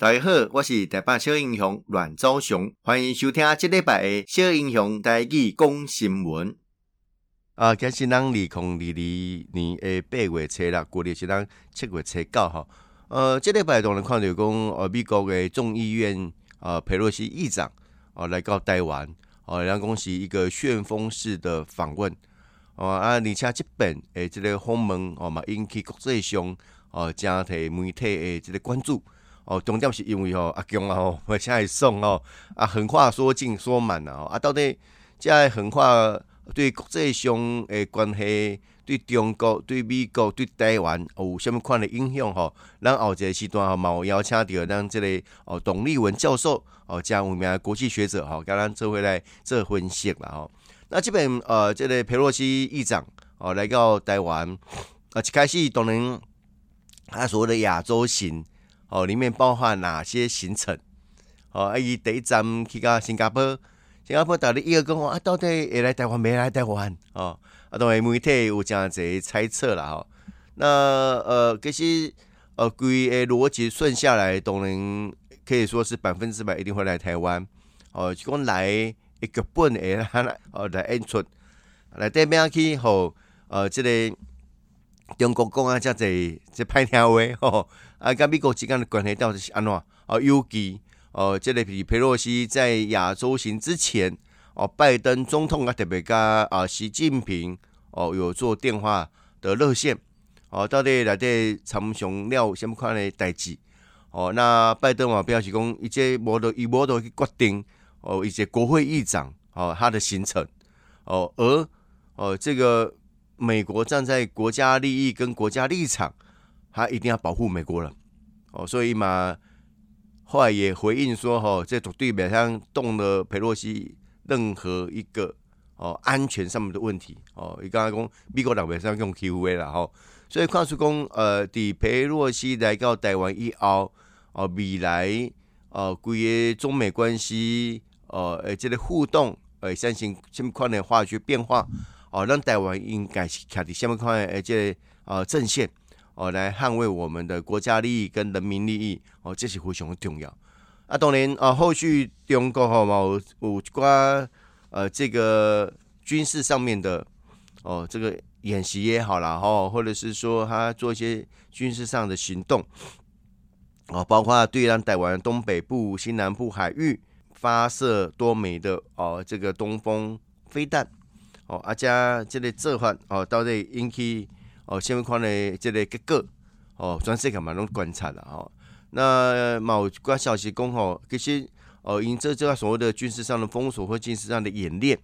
大家好，我是台北小英雄阮昭雄，欢迎收听这礼拜的小英雄台语讲新闻。啊，今是咱二零二二年诶八月七日，过年是咱七月七九哈。呃，这礼拜当然看到讲，呃，美国的众议院呃佩洛西议长哦、呃、来到台湾，哦，人讲是一个旋风式的访问。哦啊，而且这边诶，这个访问哦嘛引起国际上哦真侪媒体诶这个关注。哦，重点是因为吼阿强啊吼，而且还送哦啊，横话说尽说满了吼啊，到底这横话对国际上诶关系，对中国、对美国、对台湾有什么款的影响吼？咱后一个时段吼，嘛有邀请到咱这个哦董立文教授哦，加有名国际学者吼，跟咱做回来做分析啦吼。那即边呃，这个佩洛西议长哦来到台湾啊，一开始当然他所谓的亚洲行。哦，里面包含哪些行程？哦，啊，伊第一站去到新加坡，新加坡到底伊个讲啊，到底会来台湾没来台湾？哦，啊，当然媒体有这样子猜测了哈。那呃，其实呃，规个逻辑顺下来，当然可以说是百分之百一定会来台湾。哦，就讲来一个本诶，来哦来演出，来这边去吼，呃，即个中国讲啊，遮济这歹听话 吼。啊，甲美国之间的关系到底是安怎？哦，尤其哦，即个是佩洛西在亚洲行之前，哦，拜登总统啊特别甲啊习近平哦有做电话的热线，哦，到底内底参详了什么款的代志？哦，那拜登嘛表示讲，伊即无得伊无得去决定哦，伊即国会议长哦他的行程，哦，而哦这个美国站在国家利益跟国家立场。他一定要保护美国人，哦，所以嘛，后来也回应说，吼，这绝对没像动了裴洛西任何一个哦安全上面的问题，哦，伊刚刚讲美国人袂使用 Q V 啦，吼，所以看出讲，呃，伫裴洛西来到台湾以后，哦，未来，哦，规个中美关系，哦，诶，这个互动，诶，相信什么款的化学变化，哦，让台湾应该是徛伫什么款诶，这个呃阵线。哦，来捍卫我们的国家利益跟人民利益，哦，这是非常的重要。啊，当然，啊，后续中国吼嘛有有关呃这个军事上面的哦，这个演习也好啦，吼，或者是说他做一些军事上的行动，哦，包括对让台湾东北部、西南部海域发射多枚的哦这个东风飞弹，哦，啊加这个做法哦，到底引起。哦，什么款的这个结果，哦，全世界嘛拢观察啦吼。那某关消息讲吼，其实哦，因这这个所谓的军事上的封锁或军事上的演练，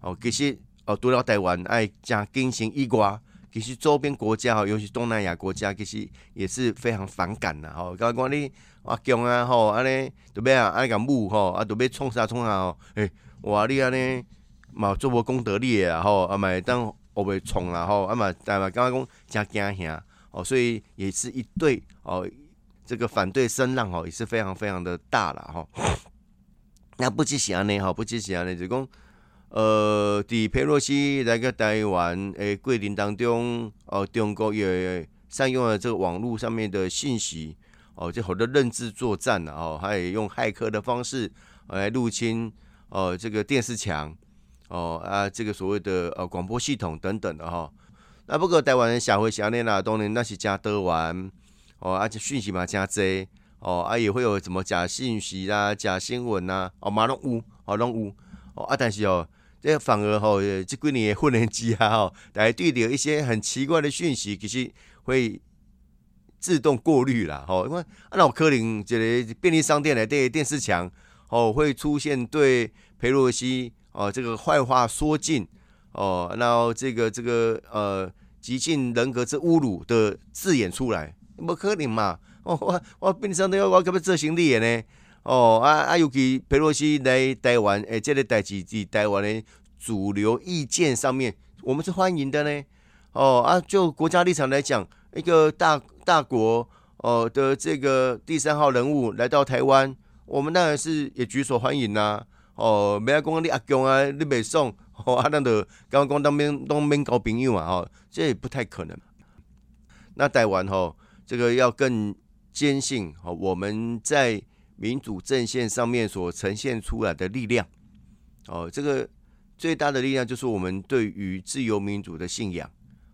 哦，其实哦，除了台湾爱加进行以外，其实周边国家吼，尤其东南亚国家，其实也是非常反感啦吼。刚刚讲你阿强啊吼，安尼都要啊？安尼个武吼，啊，都要创？啥创啥吼？诶，哇，你安尼嘛做无功德力的吼，啊，买当。我被创啦吼，啊嘛，但嘛刚刚讲诚惊吓哦，所以也是一对哦，这个反对声浪哦也是非常非常的大了哈。那不只是安尼哈，不只是安尼，就讲呃，伫裴洛西来个台湾诶桂林当中，哦，中国也善用了这个网络上面的信息哦，就好多认知作战了哦，还有用骇客的方式来入侵哦这个电视墙。哦啊，这个所谓的呃广播系统等等的哈，那不过台湾人社会上面啦，当然那是加多玩哦，而且讯息嘛加多哦，啊也会有什么假信息啦、假新闻呐，哦嘛拢有，哦拢有哦啊，但是哦，这反而吼、哦，这几年的混人机啊吼，大家对着一些很奇怪的讯息，其实会自动过滤啦吼，因为啊那可能这个便利商店的对电视墙哦会出现对裴洛西。哦，这个坏话说尽哦，然后这个这个呃，极尽人格之侮辱的字眼出来，不可能嘛？哦，我我平常都要我干嘛执行力呢？哦啊啊，尤其佩洛西来台湾，诶，这个代志在台湾的主流意见上面，我们是欢迎的呢。哦啊，就国家立场来讲，一个大大国哦的这个第三号人物来到台湾，我们当然是也举手欢迎呐、哦，不要讲你阿强啊，你袂爽，哦，啊，咱就刚刚讲当面当面交朋友嘛，吼，这也不太可能。那台湾吼，这个要更坚信哦，我们在民主阵线上面所呈现出来的力量哦，这个最大的力量就是我们对于自由民主的信仰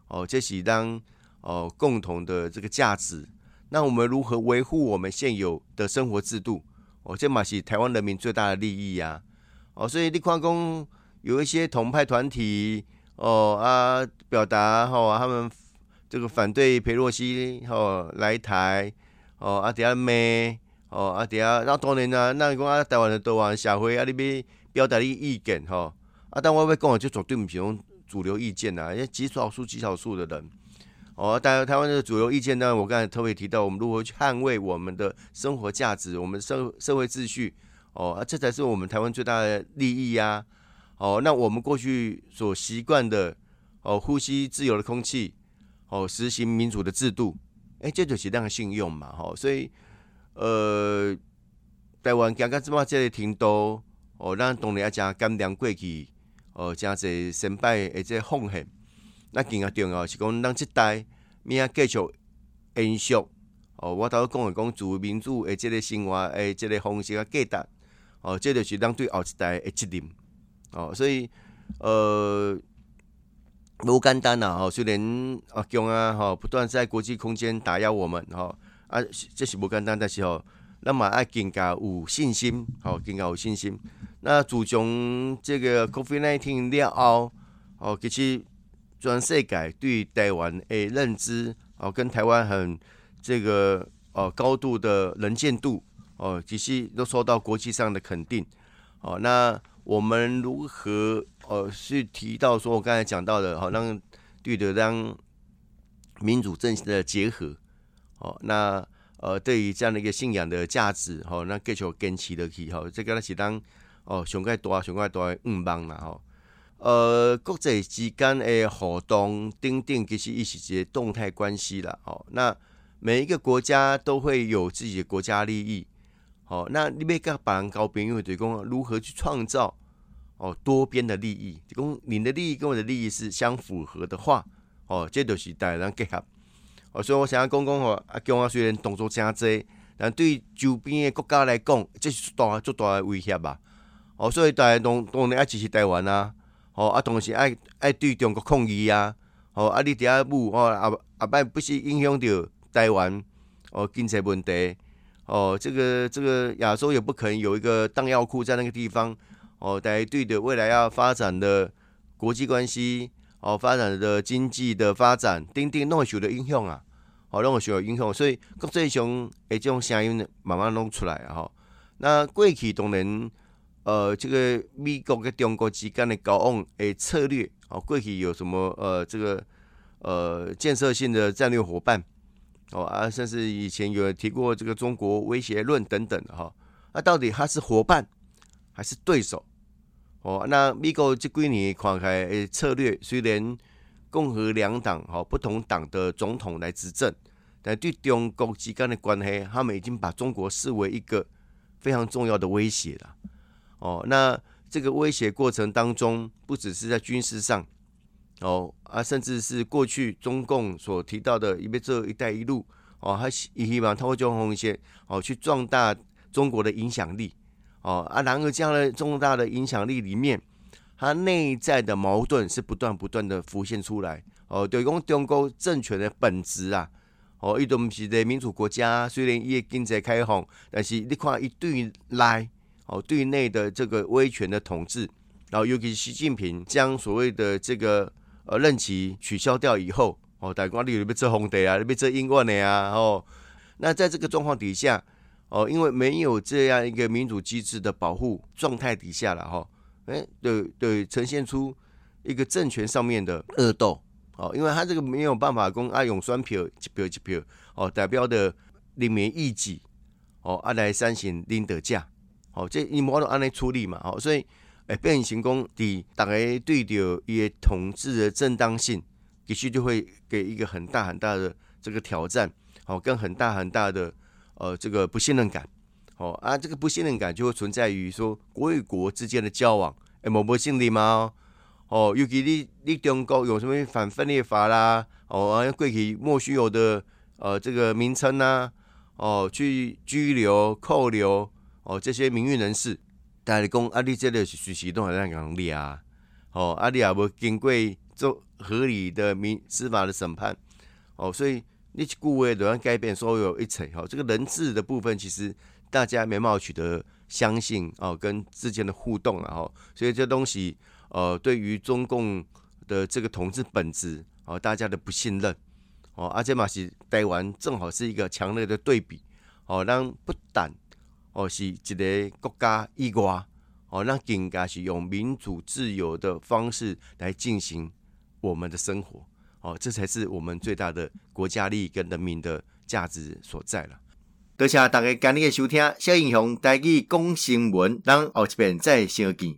哦，这是当哦共同的这个价值。那我们如何维护我们现有的生活制度？哦，这嘛是台湾人民最大的利益呀！哦，所以你看讲有一些同派团体哦啊，表达吼、哦、他们这个反对裴洛西吼来台哦啊，底下骂哦啊，底下那当然啊，那讲啊，台湾的台湾社会啊，你要表达你意见吼啊，但我要讲的就绝对不是种主流意见呐，因为极少数极少数的人。哦，当然，台湾的主流意见呢，我刚才特别提到，我们如何去捍卫我们的生活价值，我们社社会秩序，哦，啊，这才是我们台湾最大的利益呀、啊。哦，那我们过去所习惯的，哦，呼吸自由的空气，哦，实行民主的制度，哎，这就是这样的信用嘛，哈、哦，所以，呃，台湾刚刚这么这里挺多，哦，咱当然要讲甘良过去，哦，加这成败而这奉献。那更加重要是讲，咱这代明仔继续延续哦。我头讲的讲自由民主的这个生活的这个方式啊，价值哦，这就是咱对后一代的责任哦。所以呃，无简单呐哦。虽然啊，强啊吼，不断在国际空间打压我们吼啊，这是无简单，但是吼，咱嘛爱更加有信心吼，更加有信心。那自从这个 COVID-19 了后哦，其实。全世界对台湾的认知哦，跟台湾很这个哦高度的能见度哦，其实都受到国际上的肯定哦。那我们如何哦去提到说我刚才讲到的，好让对的让民主政的结合哦，那呃对于这样的一个信仰的价值哦，那继续坚持的去哈，这个是当哦上盖大上盖大的愿望啦吼。呃，国际之间的活动等等，其实也是一些动态关系啦。哦，那每一个国家都会有自己的国家利益。哦，那你要跟别人交朋友，就是讲如何去创造哦多边的利益。就讲你的利益跟我的利益是相符合的话，哦，这就是大家结合。哦，所以我想要讲讲哦，阿强啊，虽然动作真多，但对周边的国家来讲，这是大最大的威胁吧。哦，所以大家当当然要支持台湾啊。哦，啊，同时爱爱对中国抗议啊！哦，啊，你伫遐母哦，啊啊摆不是影响到台湾哦经济问题哦，这个这个亚洲也不可能有一个弹药库在那个地方哦，大家对的未来要发展的国际关系哦，发展的经济的发展，等等拢会受到影响啊！哦，拢会受到影响，所以国际上诶，这种声音慢慢弄出来啊！吼，那过去当然。呃，这个美国跟中国之间的交往诶策略，哦，过去有什么呃，这个呃建设性的战略伙伴，哦啊，甚至以前有人提过这个中国威胁论等等的哈，那、啊、到底他是伙伴还是对手？哦，那美国这几年看开策略，虽然共和两党哈不同党的总统来执政，但对中国之间的关系，他们已经把中国视为一个非常重要的威胁了。哦，那这个威胁过程当中，不只是在军事上，哦啊，甚至是过去中共所提到的“一边这一带一路”，哦，他希望透过这种一些哦去壮大中国的影响力，哦啊，然而这样的重大的影响力里面，它内在的矛盾是不断不断的浮现出来，哦，对，讲中国政权的本质啊，哦，伊都不是一个民主国家，虽然伊经济开放，但是你看一对来。哦，对内的这个威权的统治，然后尤其是习近平将所谓的这个呃任期取消掉以后，哦，大家你有没有做皇帝啊？有没有做英国的呀？哦，那在这个状况底下，哦，因为没有这样一个民主机制的保护状态底下了哈，哎，对对，呈现出一个政权上面的恶斗，哦，因为他这个没有办法跟阿勇双票一票一票，哦，代表的人民意志，哦，阿来三省领导者。哦，这你冇得按呢处理嘛？哦，所以诶，变形工的大家对着伊个统治的正当性，必须就会给一个很大很大的这个挑战，哦，跟很大很大的呃这个不信任感，哦啊，这个不信任感就会存在于说国与国之间的交往，诶，冇冇信任吗？哦，尤其你你中国有什么反分裂法啦，哦，啊，过去莫须有的呃这个名称呐、啊。哦去拘留、扣留哦这些名誉人士，大家讲啊，你这个是随时都还在讲你啊，哦，啊你也无经过做合理的民司法的审判，哦，所以你去顾问都要改变所有一切，哦，这个人质的部分其实大家没办法取得相信哦，跟之间的互动啊，哦，所以这东西呃，对于中共的这个统治本质哦，大家的不信任。哦，而且嘛是台湾正好是一个强烈的对比，哦，让不但哦是一个国家以外，哦，让更加是用民主自由的方式来进行我们的生活，哦，这才是我们最大的国家利益跟人民的价值所在了。多谢大家今日的收听，小英雄带去讲新闻，咱后一遍再相见。